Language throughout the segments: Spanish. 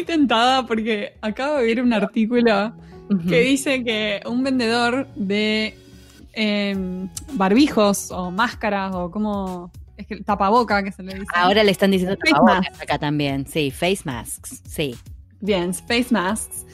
Muy tentada porque acabo de ver un artículo que dice que un vendedor de em, barbijos o máscaras o como es que tapaboca que se le dice. Ahora le están diciendo Face tapabocas masks. acá también. Sí, face masks. Sí. Bien, face masks.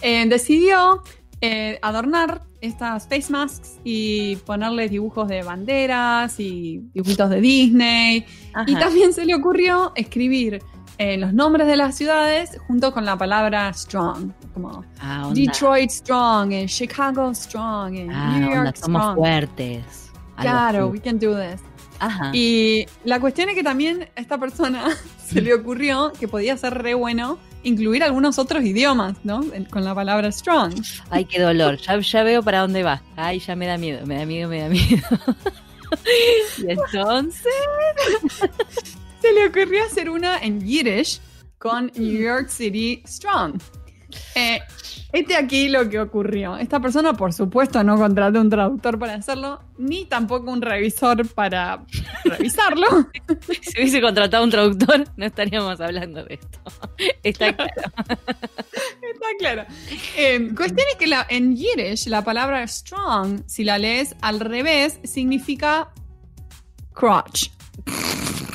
eh, decidió eh, adornar estas face masks y ponerle dibujos de banderas y dibujitos de Disney. Y también se le ocurrió escribir eh, los nombres de las ciudades junto con la palabra strong, como Ah. Detroit strong, and Chicago strong, and Ah, New onda, York somos strong. fuertes. Claro, we can do this. Ajá. Y la cuestión es que también a esta persona se le ocurrió que podía ser re bueno incluir algunos otros idiomas, ¿no? Con la palabra strong. Ay, qué dolor. Ya, ya veo para dónde va. Ay, ya me da miedo, me da miedo, me da miedo. y entonces. Se le ocurrió hacer una en Yiddish con New York City Strong. Eh, este aquí lo que ocurrió. Esta persona, por supuesto, no contrató un traductor para hacerlo, ni tampoco un revisor para revisarlo. Si hubiese contratado un traductor, no estaríamos hablando de esto. Está claro. Está claro. Eh, cuestión es que la- en Yiddish la palabra strong, si la lees al revés, significa crotch.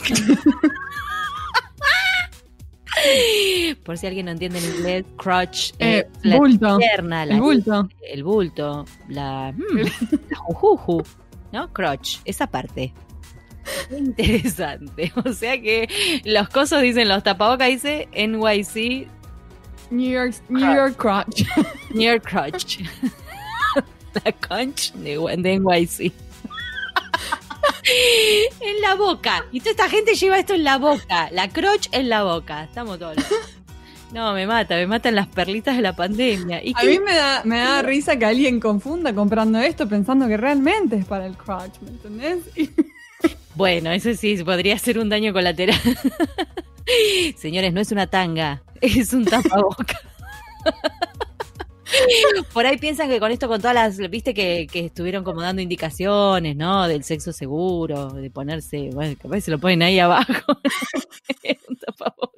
Por si alguien no entiende en inglés, crotch Eh, es la bulto. pierna, la El bulto. el bulto, la, mm, la jujuju, ¿no? Crotch, esa parte. Qué Interesante. O sea que los cosos dicen, los tapabocas dice NYC New York, New York crotch. Near Crotch. La conch de, de NYC. En la boca. Y toda esta gente lleva esto en la boca. La crotch en la boca. Estamos todos. No, me mata, me matan las perlitas de la pandemia. ¿Y A qué- mí me da, me da risa que alguien confunda comprando esto pensando que realmente es para el crotch, ¿me entendés? Y- Bueno, eso sí, podría ser un daño colateral. Señores, no es una tanga, es un tapaboca. Por ahí piensan que con esto, con todas las, viste que, que estuvieron como dando indicaciones, ¿no? Del sexo seguro, de ponerse, bueno, capaz se lo ponen ahí abajo. un tapaboca.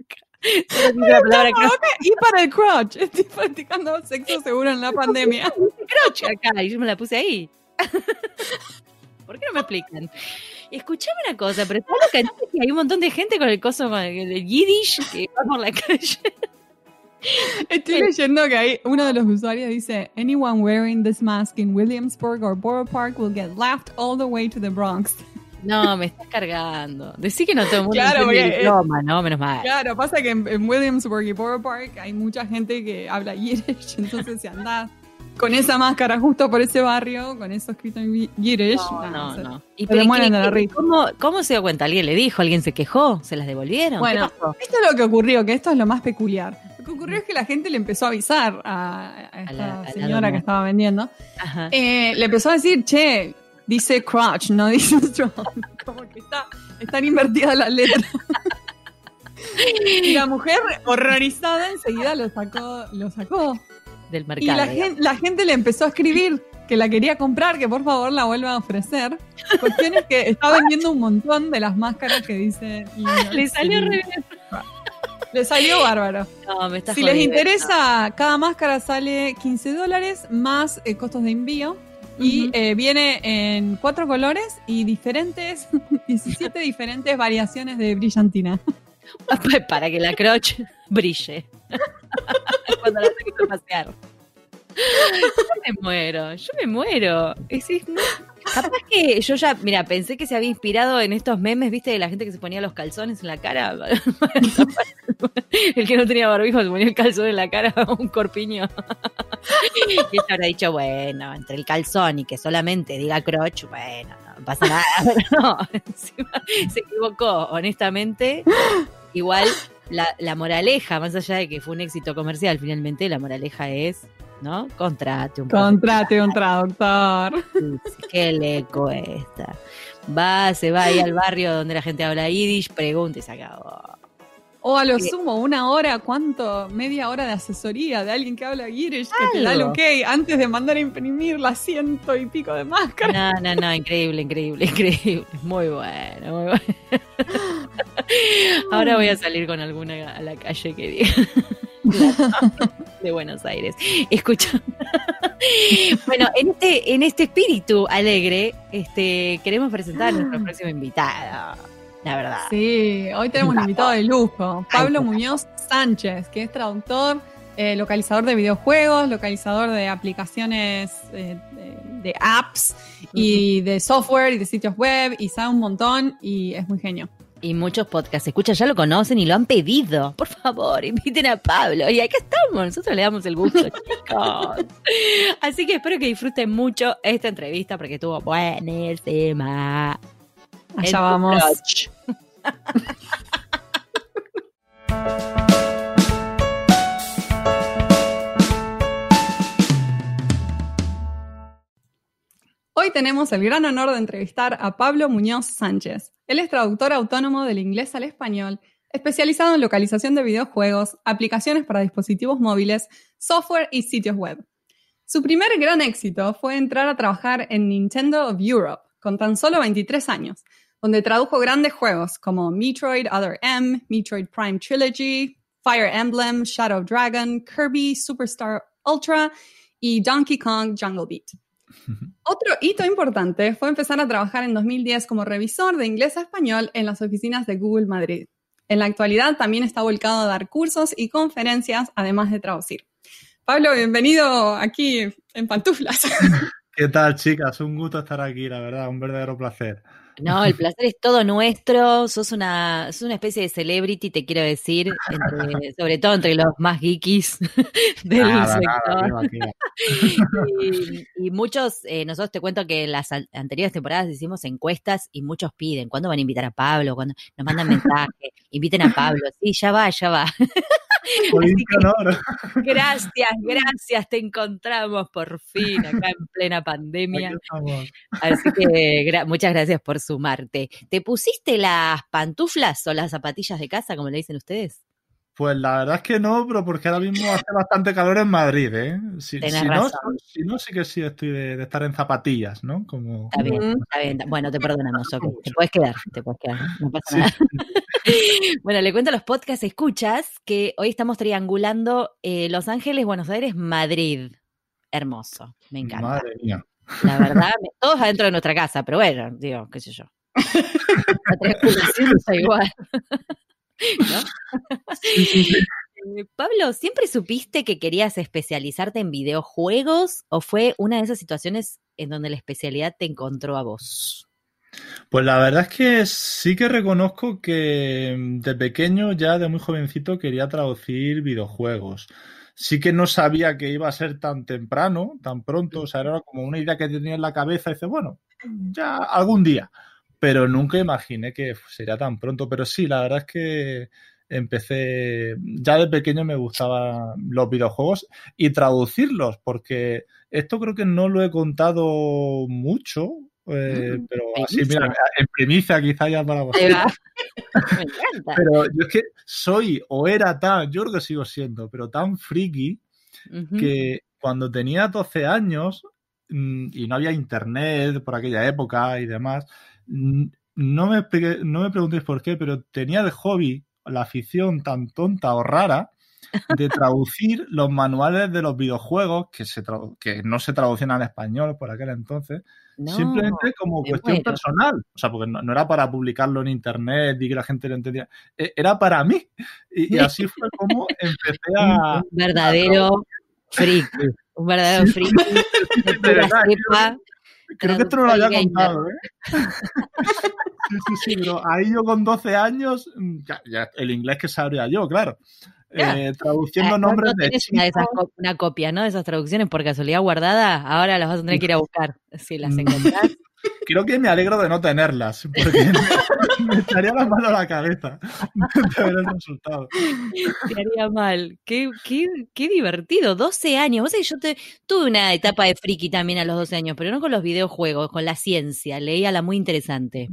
Solo dice la palabra Tapaboca y para el crotch. Estoy practicando sexo seguro en la pandemia. crotch acá y yo me la puse ahí. ¿Por qué no me explican? Escuchame una cosa, pero está loca, ¿no? Que hay un montón de gente con el coso con el yiddish que va por la calle. Estoy leyendo que hay uno de los usuarios dice Anyone wearing this mask in Williamsburg or Borough Park will get laughed all the way to the Bronx. No, me estás cargando. Decí que no todo el mundo Claro, entiende el porque- idioma, ¿no? Menos mal. Claro, pasa que en, en Williamsburg y Borough Park hay mucha gente que habla Yiddish, entonces si andás con esa máscara justo por ese barrio, con eso escrito en yi- Yiddish, No, no, se- no. ¿Y pero le ¿y mueren de la risa. ¿cómo, ¿Cómo se dio cuenta? ¿Alguien le dijo? ¿Alguien se quejó? ¿Se las devolvieron? Bueno, esto es lo que ocurrió, que esto es lo más peculiar. Lo que ocurrió es que la gente le empezó a avisar a, a esta la- a la señora que estaba vendiendo. Ajá. Eh, le empezó a decir, che, dice crotch, no dice strong. Como que está, están invertidas las letras. y la mujer, horrorizada, enseguida lo sacó, lo sacó. Del Y mercado. la, digamos. gen- la gente le empezó a escribir que la quería comprar, que por favor la vuelva a ofrecer. Cuestión es que está vendiendo un montón de las máscaras que dice. Le salió re bien. Le salió bárbaro. No, me estás Si les interesa, cada máscara sale 15 dólares más eh, costos de envío. Y eh, viene en cuatro colores y diferentes, 17 diferentes variaciones de brillantina. Para que la crotch brille. Cuando la saques a pasear. Yo me muero, yo me muero. Es, es- Capaz que yo ya, mira, pensé que se había inspirado en estos memes, viste, de la gente que se ponía los calzones en la cara. El que no tenía barbijo se ponía el calzón en la cara, un corpiño. Y ella habrá dicho, bueno, entre el calzón y que solamente diga crotch, bueno, no pasa nada. Pero no, se equivocó, honestamente. Igual la, la moraleja, más allá de que fue un éxito comercial, finalmente la moraleja es, ¿no? Contrate un Contrate un traductor. ¿Qué le cuesta? Va, se va ahí al barrio donde la gente habla yiddish, pregunta y se acabó. O a lo sumo, una hora, ¿cuánto? Media hora de asesoría de alguien que habla Yiddish que te da el ok antes de mandar a imprimir las ciento y pico de máscaras. No, no, no, increíble, increíble, increíble. Muy bueno, muy bueno. Ahora voy a salir con alguna a la calle que diga de Buenos Aires. Escucha. bueno, en este, en este espíritu alegre, este, queremos presentar a nuestro Ah. próximo invitado. La verdad. Sí, hoy tenemos un invitado de lujo, Pablo Muñoz Sánchez, que es traductor, eh, localizador de videojuegos, localizador de aplicaciones, eh, de, de apps y de software y de sitios web y sabe un montón y es muy genio. Y muchos podcasts escucha ya lo conocen y lo han pedido. Por favor, inviten a Pablo. Y acá estamos, nosotros le damos el gusto, chicos. Así que espero que disfruten mucho esta entrevista porque estuvo buenísima. Allá vamos. Hoy tenemos el gran honor de entrevistar a Pablo Muñoz Sánchez. Él es traductor autónomo del inglés al español, especializado en localización de videojuegos, aplicaciones para dispositivos móviles, software y sitios web. Su primer gran éxito fue entrar a trabajar en Nintendo of Europe, con tan solo 23 años, donde tradujo grandes juegos como Metroid Other M, Metroid Prime Trilogy, Fire Emblem, Shadow Dragon, Kirby Superstar Ultra y Donkey Kong Jungle Beat. Otro hito importante fue empezar a trabajar en 2010 como revisor de inglés a español en las oficinas de Google Madrid. En la actualidad también está volcado a dar cursos y conferencias, además de traducir. Pablo, bienvenido aquí en Pantuflas. ¿Qué tal, chicas? Un gusto estar aquí, la verdad, un verdadero placer. No, el placer es todo nuestro. Sos una, sos una especie de celebrity, te quiero decir, entre- sobre todo entre los más geekis del Nada, sector. nada, y, y muchos, eh, nosotros te cuento que en las an- anteriores temporadas hicimos encuestas y muchos piden, ¿cuándo van a invitar a Pablo? ¿Cuándo nos mandan mensajes? Inviten a Pablo. Sí, ya va, ya va. Gracias, gracias, te encontramos por fin acá en plena pandemia. Así que gra- muchas gracias por sumarte. ¿Te pusiste las pantuflas o las zapatillas de casa, como le dicen ustedes? Pues la verdad es que no, pero porque ahora mismo hace bastante calor en Madrid, ¿eh? Si, no, si no, sí que sí estoy de, de estar en zapatillas, ¿no? Como, Está bien, está bien. Bueno, te perdonamos, ok. Mucho. Te puedes quedar, te puedes quedar. No pasa Sí. nada. Bueno, le cuento a los podcast escuchas que hoy estamos triangulando eh, Los Ángeles, Buenos Aires, Madrid. Hermoso, me encanta. Madre mía. La verdad, me- todos adentro de nuestra casa, pero bueno, digo, qué sé yo. La triangulación está igual. ¿No? Eh, Pablo, ¿siempre supiste que querías especializarte en videojuegos o fue una de esas situaciones en donde la especialidad te encontró a vos? Pues la verdad es que sí que reconozco que mm, de pequeño, ya de muy jovencito, quería traducir videojuegos. Sí que no sabía que iba a ser tan temprano, tan pronto, o sea, era como una idea que tenía en la cabeza y dice, bueno, ya algún día, pero nunca imaginé que sería tan pronto. Pero sí, la verdad es que empecé, ya de pequeño me gustaban los videojuegos y traducirlos, porque esto creo que no lo he contado mucho, eh, Mm, pero así, mira, en primicia quizá ya para vosotros. Me encanta. Pero yo es que soy o era tan, yo creo que sigo siendo, pero tan friki Ujú. que cuando tenía 12 años mm, y no había internet por aquella época y demás, no me, no me preguntéis por qué, pero tenía de hobby la afición tan tonta o rara de traducir los manuales de los videojuegos que, se que no se traducían al español por aquel entonces, No, simplemente como cuestión muero. personal. O sea, porque no, no era para publicarlo en internet y que la gente lo entendía. E- Era para mí. Y, y así fue como empecé a. un verdadero freak. Un verdadero freak de verdad. Creo que esto no lo había contado, ¿eh? Sí, sí, sí, pero ahí yo con 12 años, mm, ya, ya el inglés que sabría yo, claro. Eh, traduciendo Ah, ¿no- nombres no de una, esas una copia, ¿no? De esas traducciones por casualidad guardada. Ahora las vas a tener que ir a buscar. Si las Mm. encontrás. Creo que me alegro de no tenerlas, porque me, me echaría la mano a la cabeza de ver el resultado. Te haría mal. Qué, qué, qué divertido. 12 años. Vos sabés que yo te, tuve una etapa de friki también a los 12 años, pero no con los videojuegos, con la ciencia. Leía la muy interesante.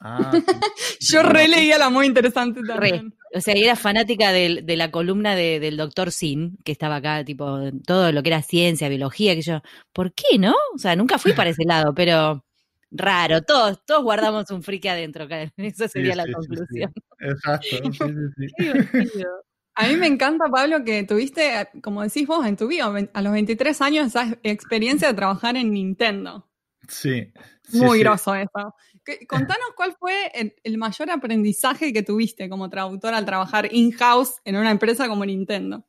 Ah, Yo releía la muy interesante también. O sea, y era fanática del- de, la columna de- del doctor Sin, que estaba acá, tipo, todo lo que era ciencia, biología, que yo, ¿por qué no? O sea, nunca fui para ese lado, pero raro. Todos, todos guardamos un friki adentro, esa sería la conclusión. Exacto, A mí me encanta, Pablo, que tuviste, como decís vos en tu vida, a los 23 años, esa experiencia de trabajar en Nintendo. Sí. Muy groso eso. Contanos cuál fue el, mayor aprendizaje que tuviste como traductor al trabajar in-house en una empresa como Nintendo.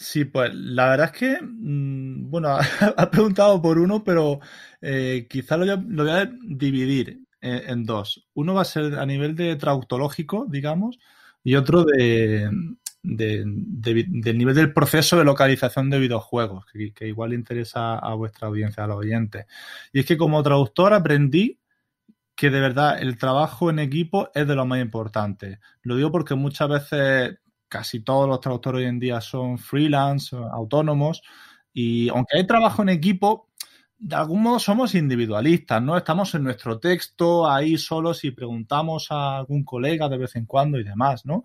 Sí, pues la verdad es que, mm, bueno, ha preguntado por uno, pero eh, quizá lo, voy a dividir en, dos. Uno va a ser a nivel de traductológico, digamos, y otro de, del nivel del proceso de localización de videojuegos, que, que, igual interesa a vuestra audiencia, a los oyentes. Y es que como traductor aprendí que de verdad el trabajo en equipo es de lo más importante. Lo digo porque muchas veces casi todos los traductores hoy en día son freelance, autónomos, y aunque hay trabajo en equipo, de algún modo somos individualistas, ¿no? Estamos en nuestro texto ahí solos y preguntamos a algún colega de vez en cuando y demás, ¿no?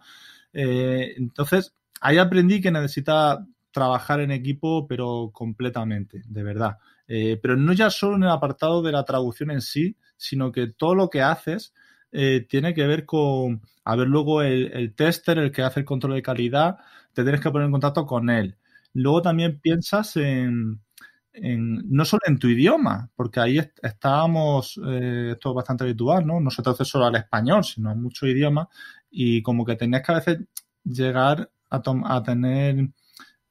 Eh, entonces, ahí aprendí que necesita trabajar en equipo, pero completamente, de verdad. Eh, pero no ya solo en el apartado de la traducción en sí, sino que todo lo que haces eh, tiene que ver con, a ver, luego el, tester, el que hace el control de calidad, te tienes que poner en contacto con él. Luego también piensas en, no solo en tu idioma, porque ahí estábamos, eh, esto es bastante habitual, ¿no? No se traduce solo al español, sino a muchos idiomas, y como que tenías que a veces llegar a, a tener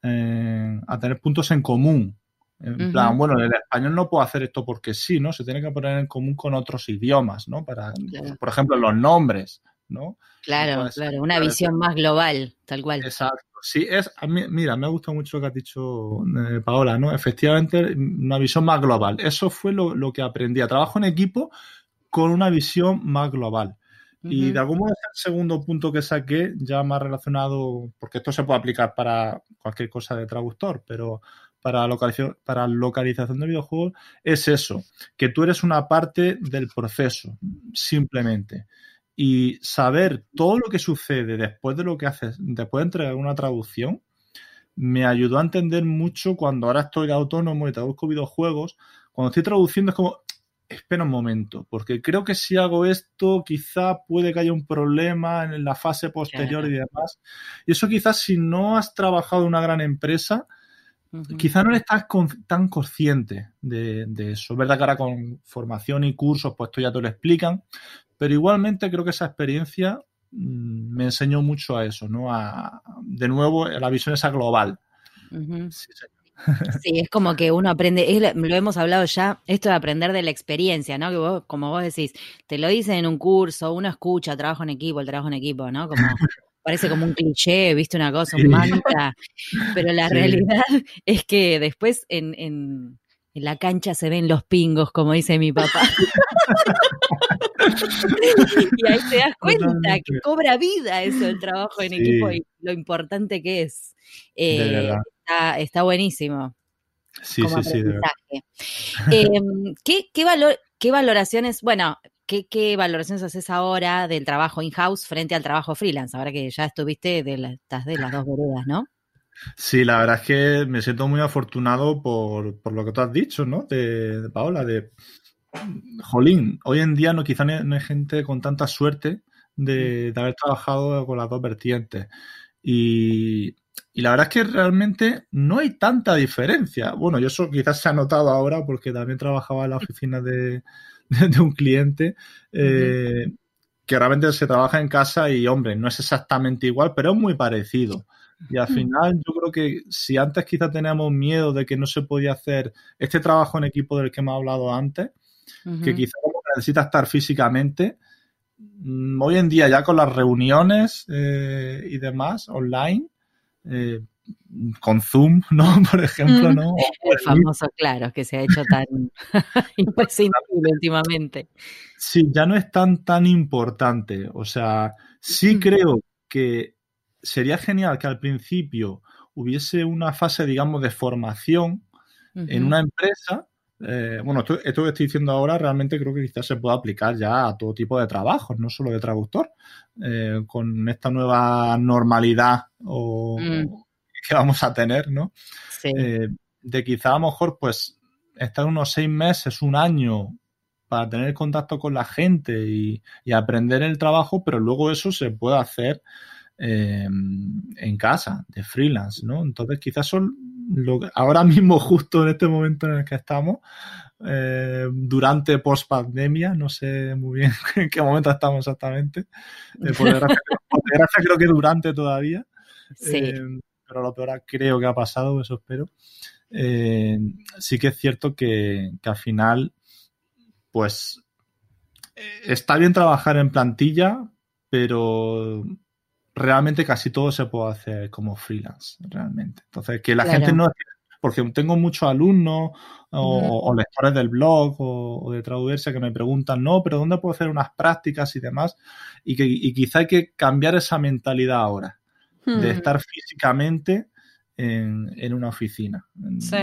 a tener puntos en común en plan, bueno, en el español no puedo hacer esto porque sí, ¿no? Se tiene que poner en común con otros idiomas, ¿no? Para, por ejemplo, los nombres, ¿no? Claro, claro, una visión más global, tal cual. Exacto. Sí, es, a mí, mira, me ha gustado mucho lo que ha dicho eh, Paola, ¿no? Efectivamente, una visión más global. Eso fue lo, que aprendí. A trabajo en equipo con una visión más global. Y de algún modo es el segundo punto que saqué, ya más relacionado, porque esto se puede aplicar para cualquier cosa de traductor, pero para localización, para localización de videojuegos es eso, que tú eres una parte del proceso, simplemente. Y saber todo lo que sucede después de lo que haces, después de entregar una traducción, me ayudó a entender mucho cuando ahora estoy autónomo y traduzco videojuegos. Cuando estoy traduciendo es como, espera un momento, porque creo que si hago esto, quizá puede que haya un problema en la fase posterior y demás. Y eso quizás si no has trabajado en una gran empresa, Quizá no estás tan consciente de, eso. Es verdad que ahora con formación y cursos, pues esto ya te lo explican, pero igualmente creo que esa experiencia mm, me enseñó mucho a eso, ¿no? A, de nuevo, la visión esa global. sí, es como que uno aprende, lo hemos hablado ya, esto de aprender de la experiencia, ¿no? Que vos, como vos decís, te lo dicen en un curso, uno escucha, trabajo en equipo, el trabajo en equipo, ¿no? Como parece como un cliché, viste una cosa, un mantra, pero la realidad es que después en, en, la cancha se ven los pingos, como dice mi papá. y ahí te das cuenta que cobra vida eso, el trabajo en equipo y lo importante que es. Eh, está, está, buenísimo. Sí, sí, sí. Em, ¿qué, qué, valor, ¿Qué valoraciones, bueno, ¿Qué, valoraciones haces ahora del trabajo in-house frente al trabajo freelance? Ahora que ya estuviste de, estás de las dos veredas, ¿no? Sí, la verdad es que me siento muy afortunado por, lo que tú has dicho, ¿no? De, Paola, de Jolín, hoy en día no quizá no hay gente con tanta suerte de, de haber trabajado con las dos vertientes. Y, y, la verdad es que realmente no hay tanta diferencia. Bueno, yo eso quizás se ha notado ahora porque también trabajaba en la oficina de, de un cliente eh, que realmente se trabaja en casa y, hombre, no es exactamente igual, pero es muy parecido. Y al final yo creo que si antes quizá teníamos miedo de que no se podía hacer este trabajo en equipo del que hemos hablado antes, que quizá necesita estar físicamente, mm, hoy en día ya con las reuniones eh, y demás online, eh, con Zoom, ¿no? Por ejemplo. ¿no? El famoso, claro, que se ha hecho tan imprescindible últimamente. Sí, ya no es tan, tan importante. O sea, sí creo que sería genial que al principio hubiese una fase, digamos, de formación en una empresa. Eh, bueno, esto, que estoy diciendo ahora realmente creo que quizás se pueda aplicar ya a todo tipo de trabajos, no solo de traductor, eh, con esta nueva normalidad o, mm que vamos a tener, ¿no? Sí. Eh, de quizá a lo mejor, pues, estar unos seis meses, un año para tener contacto con la gente y, aprender el trabajo, pero luego eso se puede hacer eh, en casa, de freelance, ¿no? Entonces quizás son lo que, ahora mismo, justo en este momento en el que estamos, eh, durante post pandemia, no sé muy bien en qué momento estamos exactamente. Eh, por, desgracia, creo que durante todavía. Sí. Eh, pero lo peor creo que ha pasado, eso espero. Eh, sí que es cierto que, que, al final, pues, está bien trabajar en plantilla, pero realmente casi todo se puede hacer como freelance, realmente. Entonces, que la gente no porque tengo muchos alumnos o, lectores del blog o, de Traduversia que me preguntan, no, pero ¿dónde puedo hacer unas prácticas y demás? Y que y quizá hay que cambiar esa mentalidad ahora, de hmm. estar físicamente en, una oficina. Sí.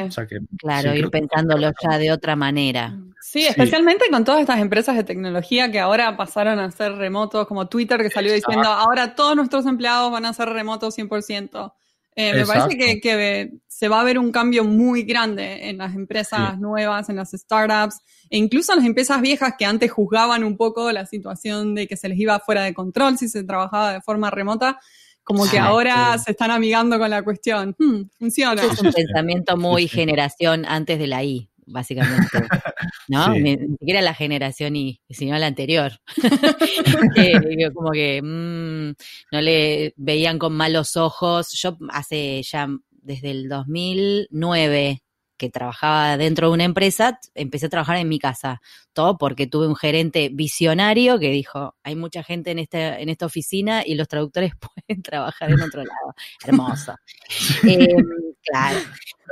claro, ir pensándolo ya de otra manera. Sí, especialmente con todas estas empresas de tecnología que ahora pasaron a ser remotos, como Twitter que salió diciendo, ahora todos nuestros empleados van a ser remotos 100%. Eh, me parece que, se va a ver un cambio muy grande en las empresas nuevas, en las startups, e incluso en las empresas viejas que antes juzgaban un poco la situación de que se les iba fuera de control si se trabajaba de forma remota. Como que ahora se están amigando con la cuestión. Hmm, funciona. Es un pensamiento muy generación antes de la I básicamente, ¿no? Ni, siquiera la generación Y, sino la anterior. como que mm, no le veían con malos ojos. Yo hace ya desde el 2009 que trabajaba dentro de una empresa, empecé a trabajar en mi casa. Todo porque tuve un gerente visionario que dijo, hay mucha gente en, este, en esta oficina y los traductores pueden trabajar en otro lado. Hermoso. Em, claro.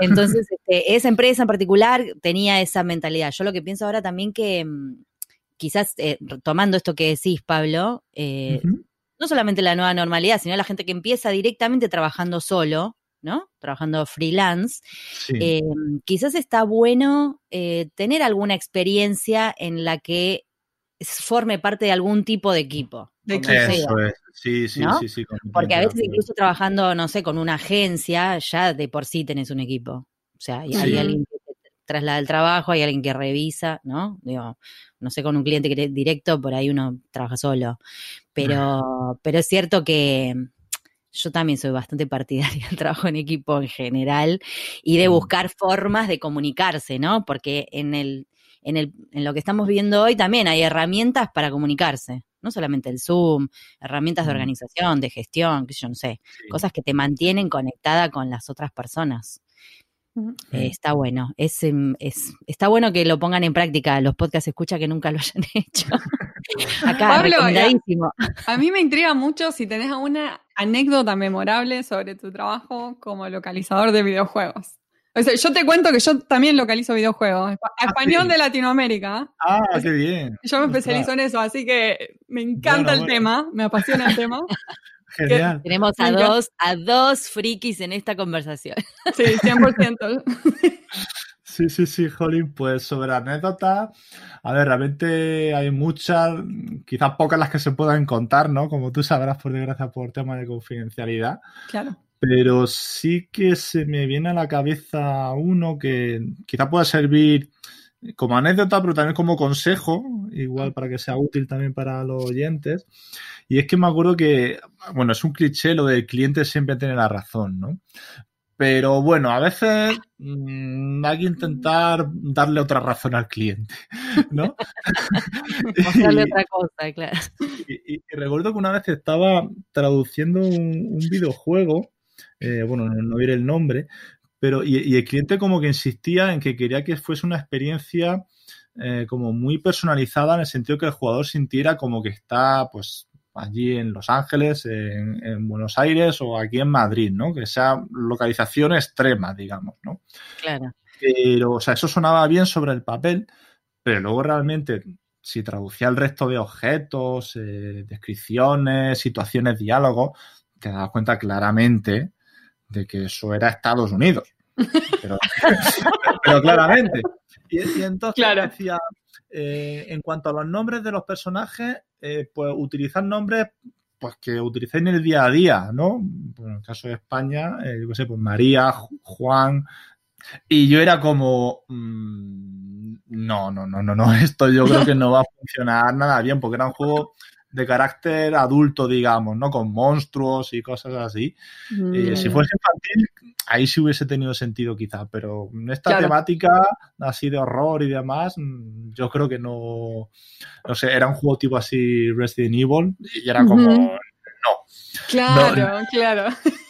Entonces, este, esa empresa en particular tenía esa mentalidad. Yo lo que pienso ahora también que mm, quizás eh, tomando esto que decís, Pablo, eh, no solamente la nueva normalidad, sino la gente que empieza directamente trabajando solo, ¿no? Trabajando freelance, eh, quizás está bueno eh, tener alguna experiencia en la que forme parte de algún tipo de equipo. Eso es. Sí, sí, sí, sí, Porque a veces incluso trabajando, no sé, con una agencia, ya de por sí tenés un equipo. O sea, hay, alguien que traslada el trabajo, hay alguien que revisa, ¿no? Digo, no sé, con un cliente directo, por ahí uno trabaja solo. Pero, pero es cierto que yo también soy bastante partidaria del trabajo en equipo en general y de mm. buscar formas de comunicarse, ¿no? Porque en, el, en, el, en lo que estamos viendo hoy también hay herramientas para comunicarse, no solamente el Zoom, herramientas de mm. organización, de gestión, que yo no sé, cosas que te mantienen conectada con las otras personas. Eh, está bueno, es, em, es, está bueno que lo pongan en práctica los podcasts escucha que nunca lo hayan hecho. Acá, recomendadísimo. A, mí me intriga mucho si tenés alguna anécdota memorable sobre tu trabajo como localizador de videojuegos. O sea, yo te cuento que yo también localizo videojuegos. Ah, español de Latinoamérica. Ah, qué bien. Yo me especializo en eso, así que me encanta el tema, me apasiona el tema. Genial. Tenemos a dos, a dos frikis en esta conversación. Sí, 100%. Sí, sí, sí, Jolín, pues sobre anécdotas, a ver, realmente hay muchas, quizás pocas las que se puedan contar, ¿no? Como tú sabrás, por desgracia, por tema de confidencialidad. Claro. Pero sí que se me viene a la cabeza uno que quizás pueda servir como anécdota, pero también como consejo, igual para que sea útil también para los oyentes. Y es que me acuerdo que, bueno, es un cliché lo del cliente siempre tiene la razón, ¿no? Pero bueno, a veces mmm, hay que intentar darle otra razón al cliente, ¿no? Mostrarle otra cosa, claro. Y, recuerdo que una vez estaba traduciendo un, videojuego, eh, bueno, no, diré el nombre, pero y, el cliente como que insistía en que quería que fuese una experiencia eh, como muy personalizada en el sentido que el jugador sintiera como que está, pues, allí en Los Ángeles, en, Buenos Aires o aquí en Madrid, ¿no? Que sea localización extrema, digamos, ¿no? Claro. Pero, o sea, eso sonaba bien sobre el papel, pero luego realmente, si traducía el resto de objetos, eh, descripciones, situaciones, diálogos, te das cuenta claramente de que eso era Estados Unidos. Pero, claramente. Y, entonces decía, eh, en cuanto a los nombres de los personajes, eh, pues utilizar nombres pues que utilicéis en el día a día, ¿no? en el caso de España, eh, yo qué sé, pues María, Juan. Y yo era como, mm, no, no, no, no, no, esto yo creo que no va a funcionar nada bien, porque era un juego de carácter adulto, digamos, ¿no? Con monstruos y cosas así. Eh, si Mm. fuese infantil, ahí sí hubiese tenido sentido quizá, pero en esta Claro. temática así de horror y demás, mm, yo creo que no, no sé, era un juego tipo así Resident Evil y era como... Ujú. Claro, claro.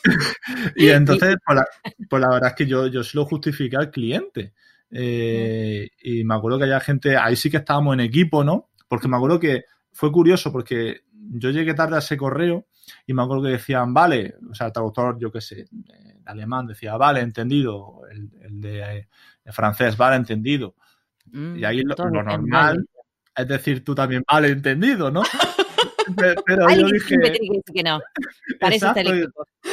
Y entonces, pues la, pues la verdad es que yo, yo sí lo justifiqué al cliente. Eh, y me acuerdo que había gente, ahí sí que estábamos en equipo, ¿no? Porque me acuerdo que fue curioso porque yo llegué tarde a ese correo y me acuerdo que decían, vale, o sea, el traductor, yo qué sé, de alemán decía, vale, entendido, el, el de, de francés, vale, entendido. Mm, Y ahí lo, lo normal mal. es decir, tú también, vale, entendido, ¿no? Pe- Pero yo dije, que no. El Exacto.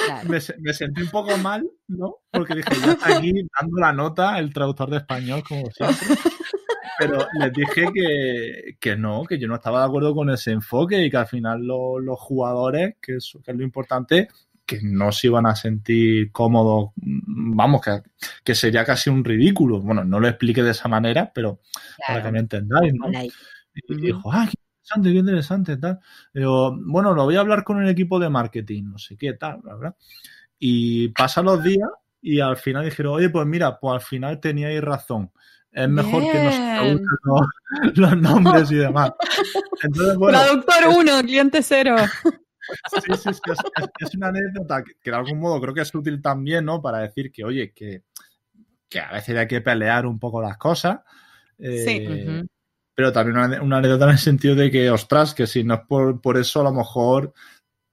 Claro. me, me sentí un poco mal, ¿no? Porque dije, está aquí dando la nota el traductor de español, como siempre. Pero les dije que, que no, que yo no estaba de acuerdo con ese enfoque y que al final lo- los jugadores, que es, que es lo importante, que no se iban a sentir cómodos, vamos, que, que sería casi un ridículo. Bueno, no lo expliqué de esa manera, pero para que me entendáis, ¿no? Y dijo, ah, qué interesante, qué interesante, tal. Digo, bueno, lo voy a hablar con el equipo de marketing, no sé qué, tal, bla, bla. Y pasan los días y al final dijeron, oye, pues mira, pues al final teníais razón. Es mejor que no se Bien. traduzcan los, los nombres y demás. Entonces, bueno, Traductor 1, cliente 0. sí, sí, sí, es, es- es una anécdota que, que de algún modo creo que es útil también, ¿no? Para decir que, oye, que, que a veces hay que pelear un poco las cosas. Eh, Ujú. pero también una, una anécdota en el sentido de que, ostras, que si no es por, por eso, a lo mejor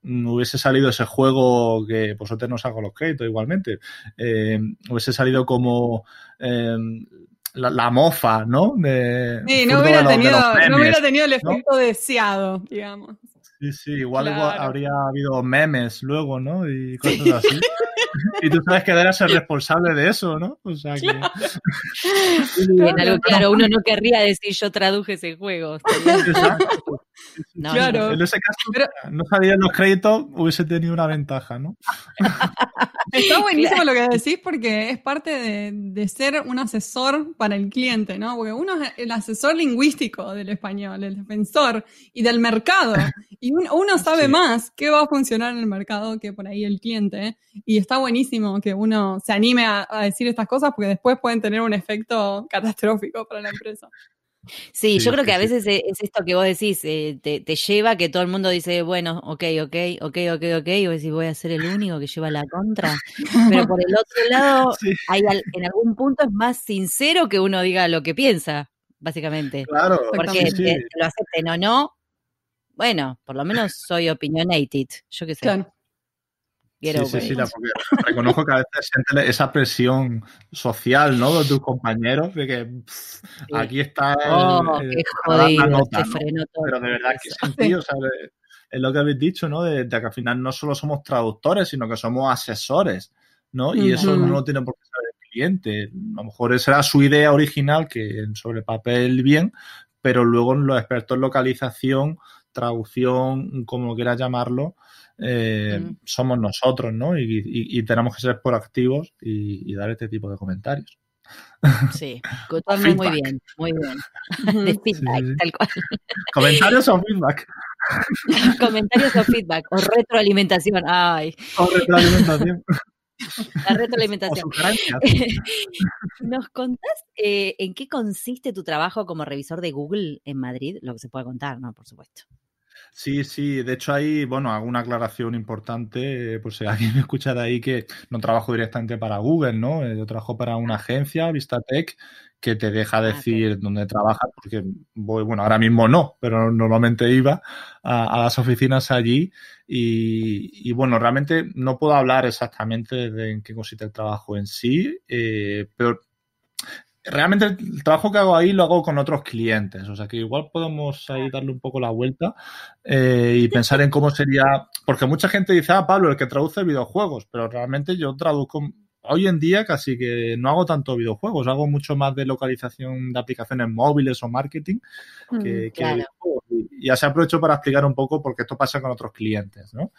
hubiese salido ese juego que vosotros no saco los créditos igualmente. Eh, hubiese salido como eh, la, la mofa, ¿no? De, Sí, no de hubiera, los- de tenido, los no hubiera tenido el efecto deseado, digamos. Sí, sí, igual, Claro. igual habría habido memes luego, ¿no? Y cosas así. y tú sabes que eras el responsable de eso, ¿no? O sea que. En algo claro, uno no querría decir yo traduje ese juego. Exacto. No, Claro. En ese caso, Pero- no salían los créditos, hubiese tenido una ventaja, ¿no? Está buenísimo lo que decís porque es parte de, de ser un asesor para el cliente, ¿no? Porque uno es el asesor lingüístico del español, el defensor y del mercado. Y un- uno sabe Sí. más qué va a funcionar en el mercado que por ahí el cliente. ¿eh? Y está buenísimo que uno se anime a, a decir estas cosas porque después pueden tener un efecto catastrófico para la empresa. Sí, Sí, yo creo que a veces es esto que vos decís, eh, te, te lleva a que todo el mundo dice, bueno, ok, ok, ok, ok, ok, y vos decís, voy a ser el único que lleva la contra. Pero por el otro lado, Sí, hay al- en algún punto es más sincero que uno diga lo que piensa, básicamente. claro. Porque lo acepten o no, bueno, por lo menos soy opinionated, yo qué sé. Claro. Get Sí, sí, sí, la- porque reconozco que a veces sientes esa presión social, ¿no? De tus compañeros, de que pff, Sí. aquí está el- Oh, el- qué la jodido, ¿no? frenó todo. Pero de verdad que sentido, o sea, de- es lo que habéis dicho, ¿no? De, de que al final no solo somos traductores, sino que somos asesores, ¿no? Y eso no lo tiene por qué saber el cliente. A lo mejor esa era su idea original, que sobre el papel bien, pero luego los expertos en localización, traducción, como quieras llamarlo, eh, somos nosotros, ¿no? Y, y- y tenemos que ser proactivos y, y dar este tipo de comentarios. Sí, muy Feedback. bien, muy bien. De feedback, Sí, sí. tal cual. ¿Comentarios o feedback? Comentarios o feedback, o retroalimentación. Ay, O retroalimentación. la retroalimentación. ¿Nos contás eh, en qué consiste tu trabajo como revisor de Google en Madrid? Lo que se puede contar, ¿no? Por supuesto. Sí, sí, de hecho ahí, bueno, hago una aclaración importante, por si alguien me escucha de ahí que no trabajo directamente para Google, ¿no? Eh, Yo trabajo para una agencia, Vistatech, que te deja ok. decir dónde trabajas, porque voy, bueno, ahora mismo no, pero normalmente iba a, a las oficinas allí y, y, bueno, realmente no puedo hablar exactamente de en qué consiste el trabajo en sí, eh, pero realmente el trabajo que hago ahí lo hago con otros clientes, o sea que igual podemos ahí darle un poco la vuelta eh, y pensar en cómo sería, porque mucha gente dice, ah, Pablo, el que traduce videojuegos, pero realmente yo traduzco, hoy en día casi que no hago tanto videojuegos, hago mucho más de localización de aplicaciones móviles o marketing que, que de claro. videojuegos. Y ya se aprovecho para explicar un poco por qué esto pasa con otros clientes, ¿no?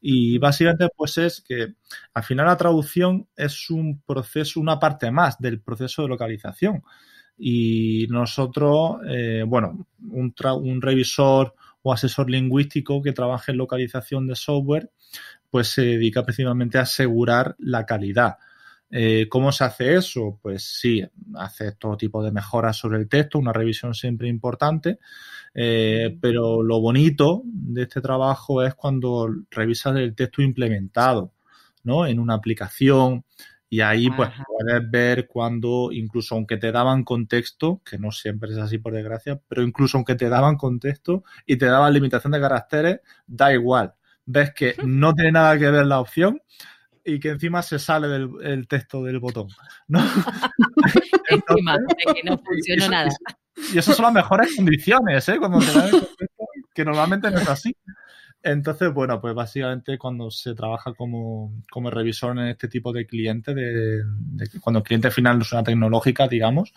Y básicamente, pues es que al final la traducción es un proceso, una parte más del proceso de localización. Y nosotros, eh, bueno, un, un revisor o asesor lingüístico que trabaja en localización de software, pues se dedica principalmente a asegurar la calidad. Eh, ¿Cómo se hace eso? Pues sí, hace todo tipo de mejoras sobre el texto, una revisión siempre importante, eh, pero lo bonito de este trabajo es cuando revisas el texto implementado, ¿no? En una aplicación, y ahí pues puedes ver cuando, incluso aunque te daban contexto, que no siempre es así por desgracia, pero incluso aunque te daban contexto y te daban limitación de caracteres, da igual. Ves que no tiene nada que ver la opción y que encima se sale del texto del botón. ¿no? encima, de que no funciona nada. Y, esas son las mejores condiciones, ¿eh? Cuando te dan el que normalmente no es así. Entonces, bueno, pues básicamente cuando se trabaja como, revisor en este tipo de clientes, de, cuando el cliente final no es una tecnológica, digamos,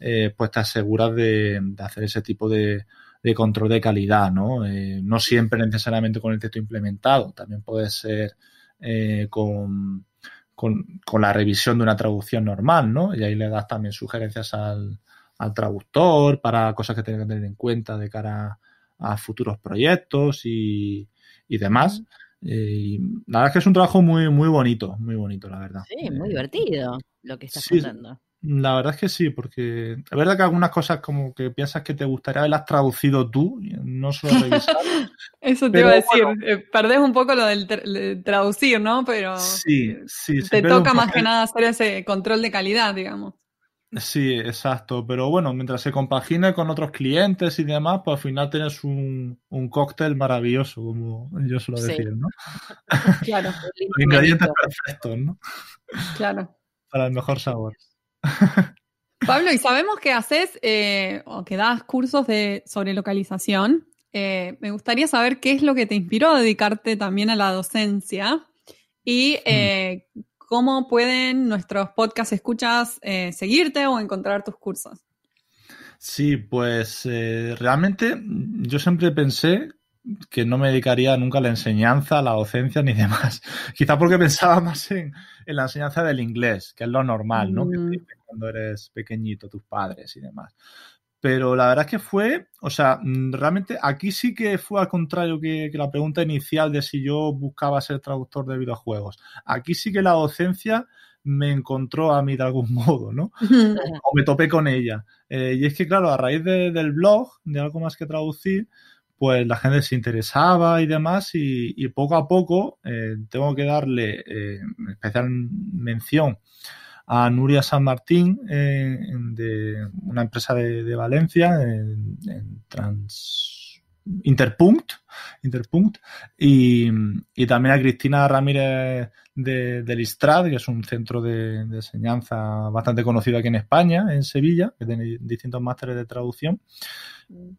eh, pues te aseguras de, hacer ese tipo de, control de calidad, ¿no? Eh, no siempre necesariamente con el texto implementado, también puede ser eh, con, con, la revisión de una traducción normal, ¿no? Y ahí le das también sugerencias al, al traductor para cosas que tiene que tener en cuenta de cara a futuros proyectos y, y demás. Eh, la verdad es que es un trabajo muy, muy bonito, muy bonito, la verdad. Sí, muy divertido lo que estás contando. La verdad es que sí, porque es verdad que algunas cosas como que piensas que te gustaría haberlas traducido tú, no solo revisar. Eso te iba a decir, eh, perdés un poco lo del traducir, ¿no? Pero sí, sí, te toca más que nada hacer ese control de calidad, digamos. Sí, exacto. Pero bueno, mientras se compagine con otros clientes y demás, pues al final tienes un, cóctel maravilloso, como yo suelo decir, ¿no? Claro. ingredientes perfectos, ¿no? Claro. Para el mejor sabor. Pablo, y sabemos que haces eh, o que das cursos de, sobre localización. Eh, me gustaría saber qué es lo que te inspiró a dedicarte también a la docencia y mm. eh, ¿Cómo pueden nuestros podcast escuchas seguirte o encontrar tus cursos? Sí, pues realmente yo siempre pensé que no me dedicaría nunca a la enseñanza, a la docencia ni demás. Quizá porque pensaba más en, la enseñanza del inglés, que es lo normal, ¿no? Que mm. cuando eres pequeñito, tus padres y demás. Pero la verdad es que fue, o sea, mm, realmente aquí sí que fue al contrario que, la pregunta inicial de si yo buscaba ser traductor de videojuegos. Aquí sí que la docencia me encontró a mí de algún modo, ¿no? o me topé con ella. Eh, y es que, claro, a raíz del blog, de algo más que traducir, pues la gente se interesaba y demás, y, poco a poco eh, tengo que darle eh, especial mención a Nuria San Martín eh, de una empresa de, Valencia en, Trans Interpunct, Interpunct y, también a Cristina Ramírez de, del Istrad, que es un centro de, enseñanza bastante conocido aquí en España, en Sevilla, que tiene distintos másteres de traducción.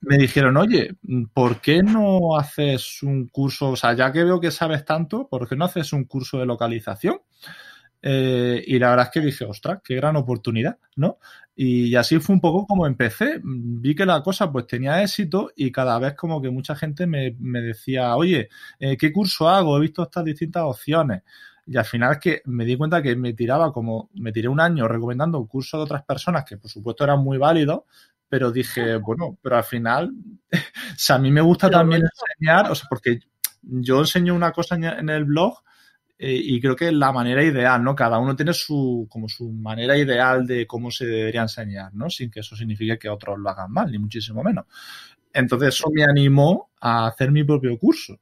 Me dijeron, oye, ¿por qué no haces un curso? O sea, ya que veo que sabes tanto, ¿por qué no haces un curso de localización? Eh, y la verdad es que dije, ostras, qué gran oportunidad, ¿no? Y así fue un poco como empecé. Vi que la cosa pues tenía éxito y cada vez como que mucha gente me, decía, oye, eh, ¿qué curso hago? He visto estas distintas opciones. Y al final es que me di cuenta que me tiraba como, me tiré un año recomendando un curso de otras personas que por supuesto eran muy válidos, pero dije, bueno, pero al final, o sea, a mí me gusta también enseñar, o sea, porque yo enseño una cosa en el blog eh, y creo que la manera ideal, ¿no? Cada uno tiene su, como su manera ideal de cómo se debería enseñar, ¿no? Sin que eso signifique que otros lo hagan mal, ni muchísimo menos. Entonces eso me animó a hacer mi propio curso.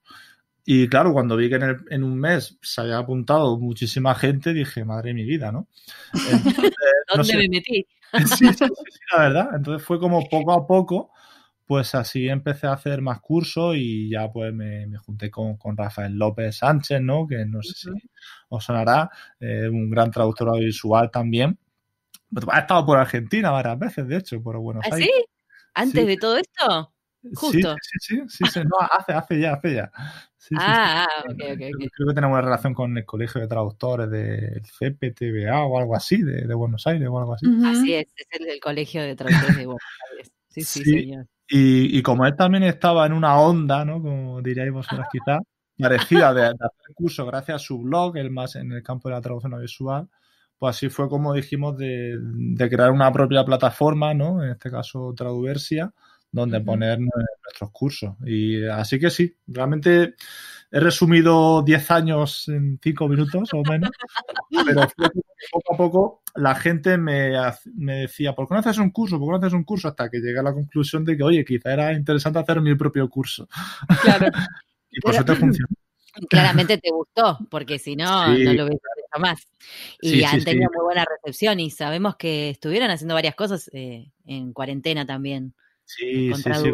Y claro, cuando vi que en, en un mes se había apuntado muchísima gente, dije, madre mi vida, ¿no? ¿Dónde me metí? sí, sí, sí, la verdad. Entonces fue como poco a poco pues así empecé a hacer más cursos y ya pues me, junté con, Rafael López Sánchez, ¿no? Que no sé si os sonará, eh, un gran traductor audiovisual también. Ha estado por Argentina varias veces, de hecho, por Buenos ¿Ah, Aires. ¿Sí? ¿Antes de todo esto? Justo. Sí, sí, sí, sí, no, hace, hace ya, hace ya. ah, ok, ok, Creo que tenemos una relación con el Colegio de Traductores del CPTBA o algo así, de, Buenos Aires o algo así. Así es, es el del Colegio de Traductores de Buenos Aires. Sí, sí, señor. Y, como él también estaba en una onda, ¿no? Como diríais vosotros quizás, parecida de, hacer curso gracias a su blog, el más en el campo de la traducción audiovisual, pues así fue como dijimos de, de crear una propia plataforma, ¿no? En este caso Traduversia, donde poner nuestros cursos. Y así que sí, realmente he resumido 10 años en 5 minutos o menos, pero poco a poco la gente me, decía, ¿por qué no haces un curso? ¿Por qué no haces un curso? Hasta que llegué a la conclusión de que, oye, quizá era interesante hacer mi propio curso. Claro. Y por Pero- suerte funcionó. Claramente te gustó, porque si no, Sí. no lo hubiese hecho más. Y Sí, han sí. tenido muy buena recepción y sabemos que estuvieron haciendo varias cosas eh, en cuarentena también. Sí, sí, sí,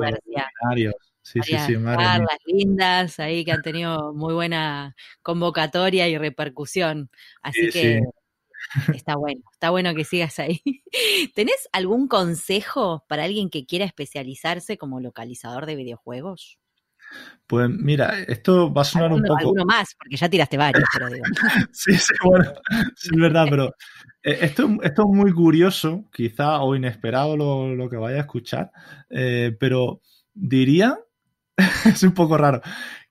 Sí, sí, Varias sí, mía. charlas lindas ahí que han tenido muy buena convocatoria y repercusión. Así Sí, que está bueno, está bueno que sigas ahí. ¿Tenés algún consejo para alguien que quiera especializarse como localizador de videojuegos? Pues mira, esto va a sonar un poco. alguno más, porque ya tiraste varios, pero digo. Sí, sí, bueno, sí, es verdad, pero eh, esto, esto es muy curioso, quizá, o inesperado lo, lo que vaya a escuchar, eh, pero diría, es un poco raro,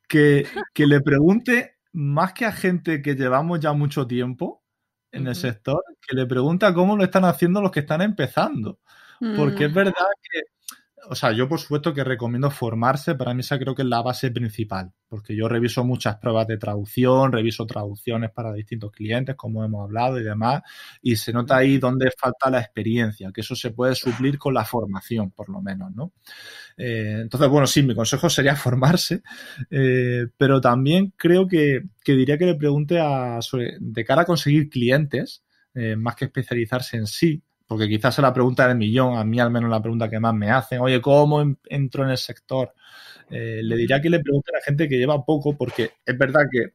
que, que le pregunte más que a gente que llevamos ya mucho tiempo en el sector, que le pregunta cómo lo están haciendo los que están empezando. Porque es Mm, verdad que, o sea, yo por supuesto que recomiendo formarse, para mí esa creo que es la base principal, porque yo reviso muchas pruebas de traducción, reviso traducciones para distintos clientes, como hemos hablado y demás, y se nota ahí donde falta la experiencia, que eso se puede suplir con la formación, por lo menos, ¿no? Eh, entonces, bueno, sí, mi consejo sería formarse, eh, pero también creo que, que diría que le pregunte a, de cara a conseguir clientes, eh, más que especializarse en sí, porque quizás es la pregunta del millón, a mí al menos la pregunta que más me hacen, oye, ¿cómo en- entro en el sector? Eh, le diría que le pregunte a la gente que lleva poco, porque es verdad que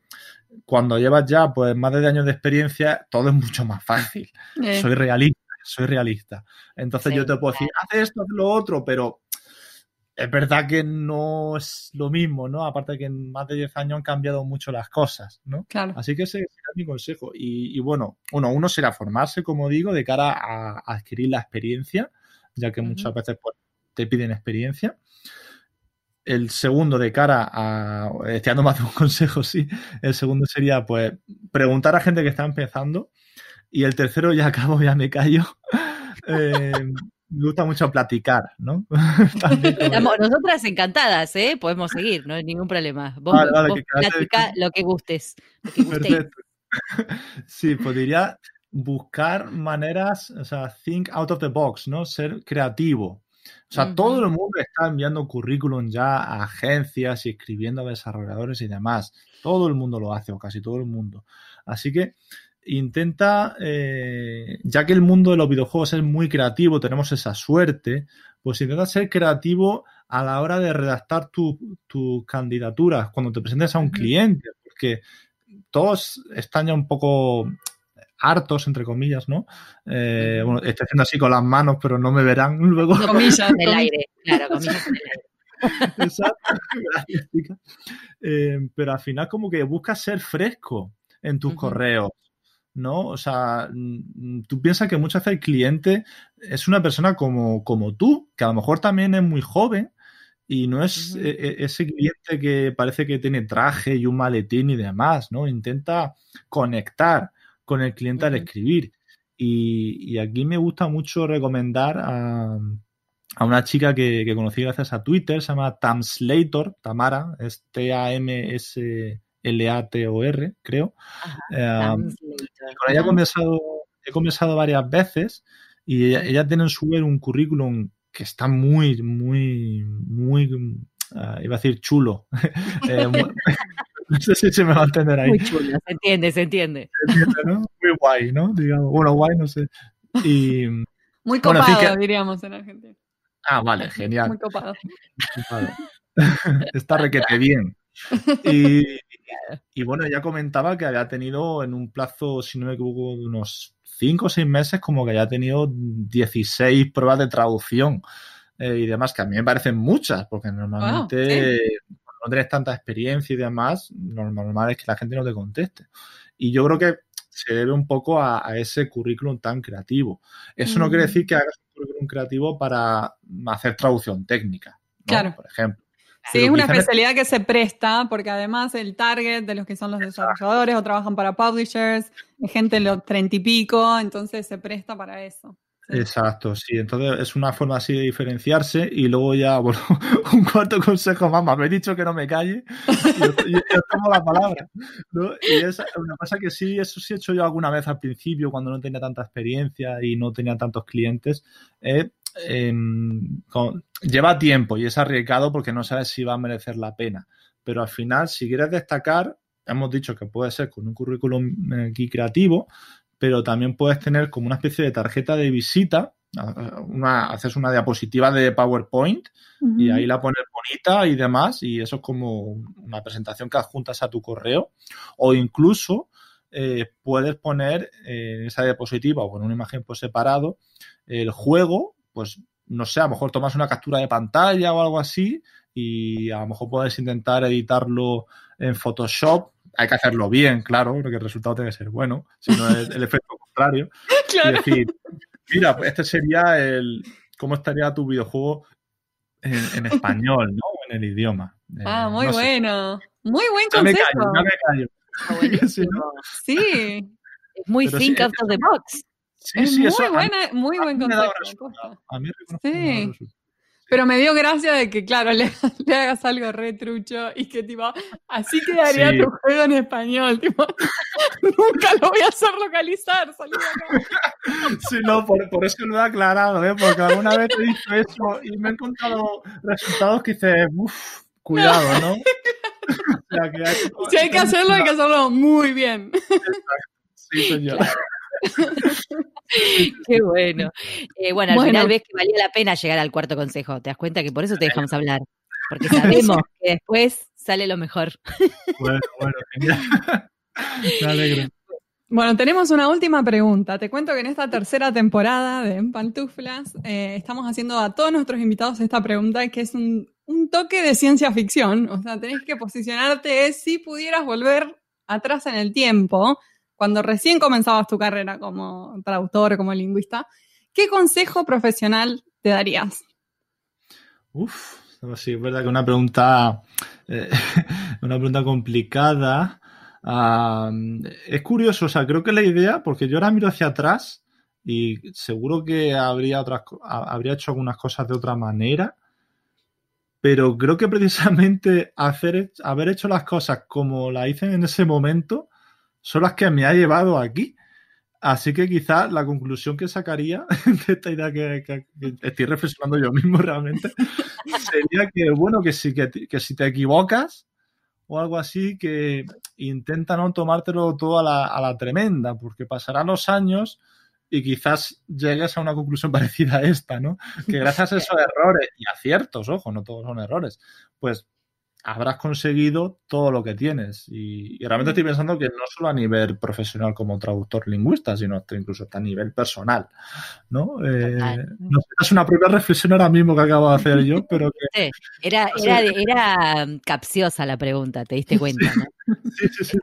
cuando llevas ya pues más de 10 años de experiencia, todo es mucho más fácil. eh, Soy realista, soy realista. Entonces Sí, yo te puedo decir, haz esto, haz lo otro, pero es verdad que no es lo mismo, ¿no? Aparte que en más de 10 años han cambiado mucho las cosas, ¿no? claro. Así que ese será mi consejo. Y, y bueno, uno, uno será formarse, como digo, de cara a, a adquirir la experiencia, ya que muchas veces pues, te piden experiencia. El segundo, de cara a. Estoy dando más de un consejo, sí. El segundo sería, pues, preguntar a gente que está empezando. Y el tercero, ya acabo, ya me callo. Eh, me gusta mucho platicar, ¿no? Estamos- nosotras encantadas, ¿eh? Podemos seguir, no hay ningún problema. Vos, Vale, vale, vos que quedase- platicá lo que gustes. Lo que. Sí, diría buscar maneras, o sea, think out of the box, ¿no? Ser creativo. O sea, todo el mundo está enviando currículum ya a agencias y escribiendo a desarrolladores y demás. Todo el mundo lo hace, o casi todo el mundo. Así que intenta, eh, ya que el mundo de los videojuegos es muy creativo, tenemos esa suerte, pues intenta ser creativo a la hora de redactar tu, tu candidatura cuando te presentes a un cliente, porque todos están ya un poco hartos, entre comillas, ¿no? Eh, bueno, estoy haciendo así con las manos, pero no me verán luego. Comillas, en el com- aire, claro, comillas en el aire. Exacto. Eh, pero al final como que buscas ser fresco en tus correos, ¿no? O sea, mm, tú piensas que muchas veces el cliente es una persona como, como tú, que a lo mejor también es muy joven y no es eh, eh, ese cliente que parece que tiene traje y un maletín y demás, ¿no? Intenta conectar con el cliente al escribir. Y, y aquí me gusta mucho recomendar a, a una chica que, que conocí gracias a Twitter, se llama Tamslator, Tamara, es T-A-M-S-L-A-T-O-R, creo. Ajá, Eh, con ella he conversado, he conversado varias veces y ella, ella tiene en su web un currículum que está muy, muy, muy, ah, iba a decir chulo. Eh, muy- no sé si se me va a entender ahí. Muy chulo, se entiende, se entiende. ¿no? Muy guay, ¿no? Digamos, bueno, guay, no sé. Y, Muy Bueno, en copado, fin, diríamos en Argentina. ah, vale, genial. Muy copado. Está requete bien. Y, y bueno, ella comentaba que había tenido en un plazo, si no me equivoco, de unos 5 o 6 meses, como que había tenido 16 pruebas de traducción eh, y demás, que a mí me parecen muchas, porque normalmente cuando no tienes tanta experiencia y demás, lo normal es que la gente no te conteste. Y yo creo que se debe un poco a, a ese currículum tan creativo. Eso no Mm. quiere decir que hagas un currículum creativo para hacer traducción técnica, ¿no? Claro. Por ejemplo. Sí, es una especialidad que se presta porque además el target de los que son los desarrolladores o trabajan para publishers, es gente de los treinta y pico, entonces se presta para eso. Exacto, sí. Entonces es una forma así de diferenciarse y luego ya, bueno, un cuarto consejo más, me he dicho que no me calle y yo, tomo la palabra. Y es una cosa que sí, eso sí he hecho yo alguna vez al principio cuando no tenía tanta experiencia y no tenía tantos clientes. Eh, lleva tiempo y es arriesgado porque no sabes si va a merecer la pena. Pero al final, si quieres destacar, hemos dicho que puede ser con un currículum eh, aquí creativo, pero también puedes tener como una especie de tarjeta de visita. Una, haces una diapositiva de PowerPoint y ahí la pones bonita y demás, y eso es como una presentación que adjuntas a tu correo. O incluso eh, puedes poner en esa diapositiva o con una imagen por separado el juego, pues no sé, a lo mejor tomas una captura de pantalla o algo así y a lo mejor puedes intentar editarlo en Photoshop hay que hacerlo bien, claro, porque el resultado tiene que ser bueno, si no es el efecto contrario. Y decir, mira, pues este sería el cómo estaría tu videojuego en, español, ¿no? En el idioma. Eh, ah, muy bueno. Muy buen consejo. No me callo, no me callo. sí, Es muy think out of the box. Sí, es sí, muy, eso, buena, muy buen. A mí sí. Pero me dio gracia de que, claro, le, hagas algo retrucho y que, tipo, así quedaría tu juego en español. Tipo, nunca lo voy a hacer localizar, salí acá. Sí, no, por, eso lo he aclarado, ¿eh? Porque alguna vez he dicho eso y me he encontrado resultados que dices, uff, cuidado, ¿no? si hay que hacerlo, hay que hacerlo muy bien. Sí, señor. Qué bueno. Eh, bueno, al final ves que valía la pena llegar al cuarto consejo. Te das cuenta que por eso te dejamos hablar. Porque sabemos que después sale lo mejor. Bueno, bueno, genial. Me alegro. Bueno, tenemos una última pregunta. Te cuento que en esta tercera temporada de Pantuflas eh, estamos haciendo a todos nuestros invitados esta pregunta que es un, un toque de ciencia ficción. O sea, tenés que posicionarte si pudieras volver atrás en el tiempo cuando recién comenzabas tu carrera como traductor, como lingüista, ¿qué consejo profesional te darías? Uf, sí, es verdad que una pregunta, eh, una pregunta complicada. es curioso, o sea, creo que la idea, porque yo ahora miro hacia atrás y seguro que habría, otras, habría hecho algunas cosas de otra manera, pero creo que precisamente hacer, haber hecho las cosas como las hice en ese momento son las que me ha llevado aquí. Así que quizás la conclusión que sacaría de esta idea que, estoy reflexionando yo mismo realmente sería que, bueno, que si, que, si te equivocas o algo así, que intenta no tomártelo todo a la, a la tremenda, porque pasarán los años y quizás llegues a una conclusión parecida a esta, ¿no? Que gracias a esos errores y aciertos, ojo, no todos son errores, pues habrás conseguido todo lo que tienes. Y, realmente estoy pensando que no solo a nivel profesional como traductor lingüista, sino incluso a nivel personal. ¿no? Eh, es una propia reflexión ahora mismo que acabo de hacer yo, pero que... era, era, era capciosa la pregunta, te diste cuenta, ¿no? Sí, sí, sí.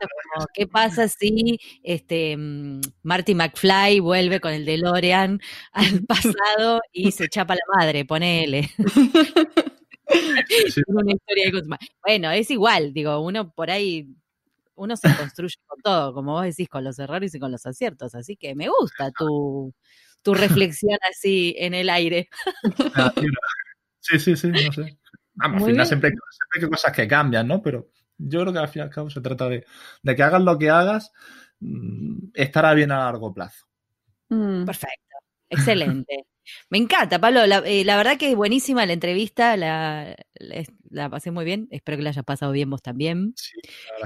¿Qué pasa si este mm, Marty McFly vuelve con el DeLorean al pasado y se chapa la madre? Ponele. Bueno, es igual, digo, uno por ahí, uno se construye con todo, como vos decís, con los errores y con los aciertos. Así que me gusta tu, tu reflexión así en el aire. Ah, sí, sí, sí, no sé. al final siempre, hay cosas que cambian, ¿no? Pero yo creo que al fin y al cabo se trata de, que hagas lo que hagas, mm, estará bien a largo plazo. Mm. Perfecto, excelente. Me encanta, Pablo. Eh, la, verdad que es buenísima la entrevista, la, la, pasé muy bien. Espero que la hayas pasado bien vos también.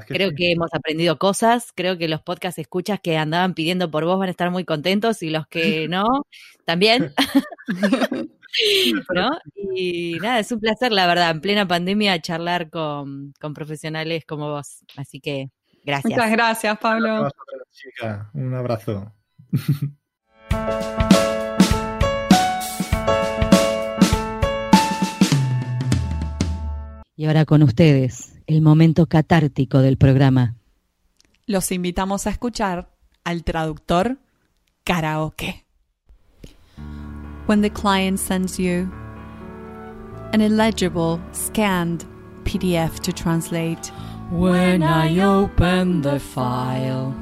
creo que hemos aprendido cosas. Creo que los podcast escuchas que andaban pidiendo por vos van a estar muy contentos y los que no, también. ¿No? Y nada, es un placer, la verdad, en plena pandemia charlar con, con profesionales como vos. Así que gracias. Muchas gracias, Pablo. Un abrazo. Y ahora con ustedes, el momento catártico del programa. Los invitamos a escuchar al traductor karaoke. When the client sends you an illegible, scanned PDF to translate. When I open the file,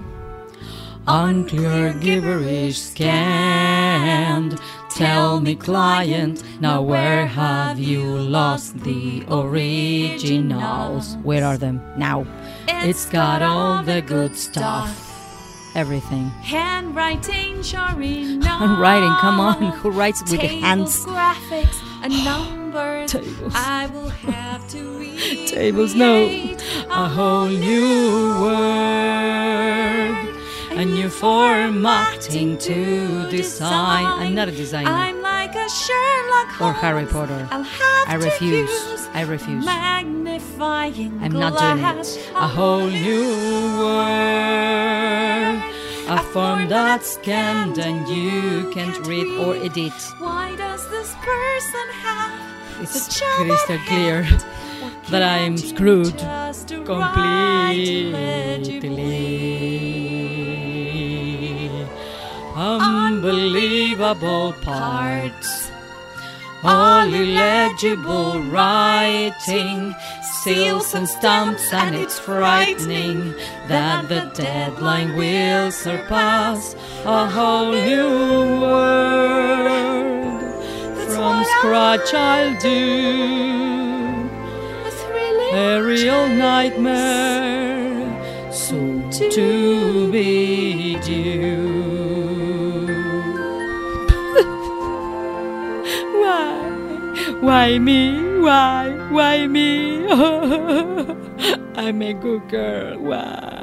unclear gibberish scanned. Tell me, client, now where have you lost the originals? Where are them now? It's got all the good stuff. Everything. Handwriting, sorry, Handwriting, come on. Who writes with the hands? graphics, and numbers. Tables. I will have to read. Tables, no. A whole new word. A new formatting to design. I'm not a designer. I'm like a Sherlock Or Harry Potter. I'll have I to refuse. use I refuse. Magnifying I'm not doing it. A whole new word. A form that's scanned and you can't read or edit. Why does this person have It's crystal clear that I'm screwed completely. Unbelievable parts. All illegible writing, seals and stamps, and it's frightening that the deadline will surpass a whole new world. From scratch I'll do A a real nightmare soon to be Why me? Why? Why me? I'm a good girl. Why?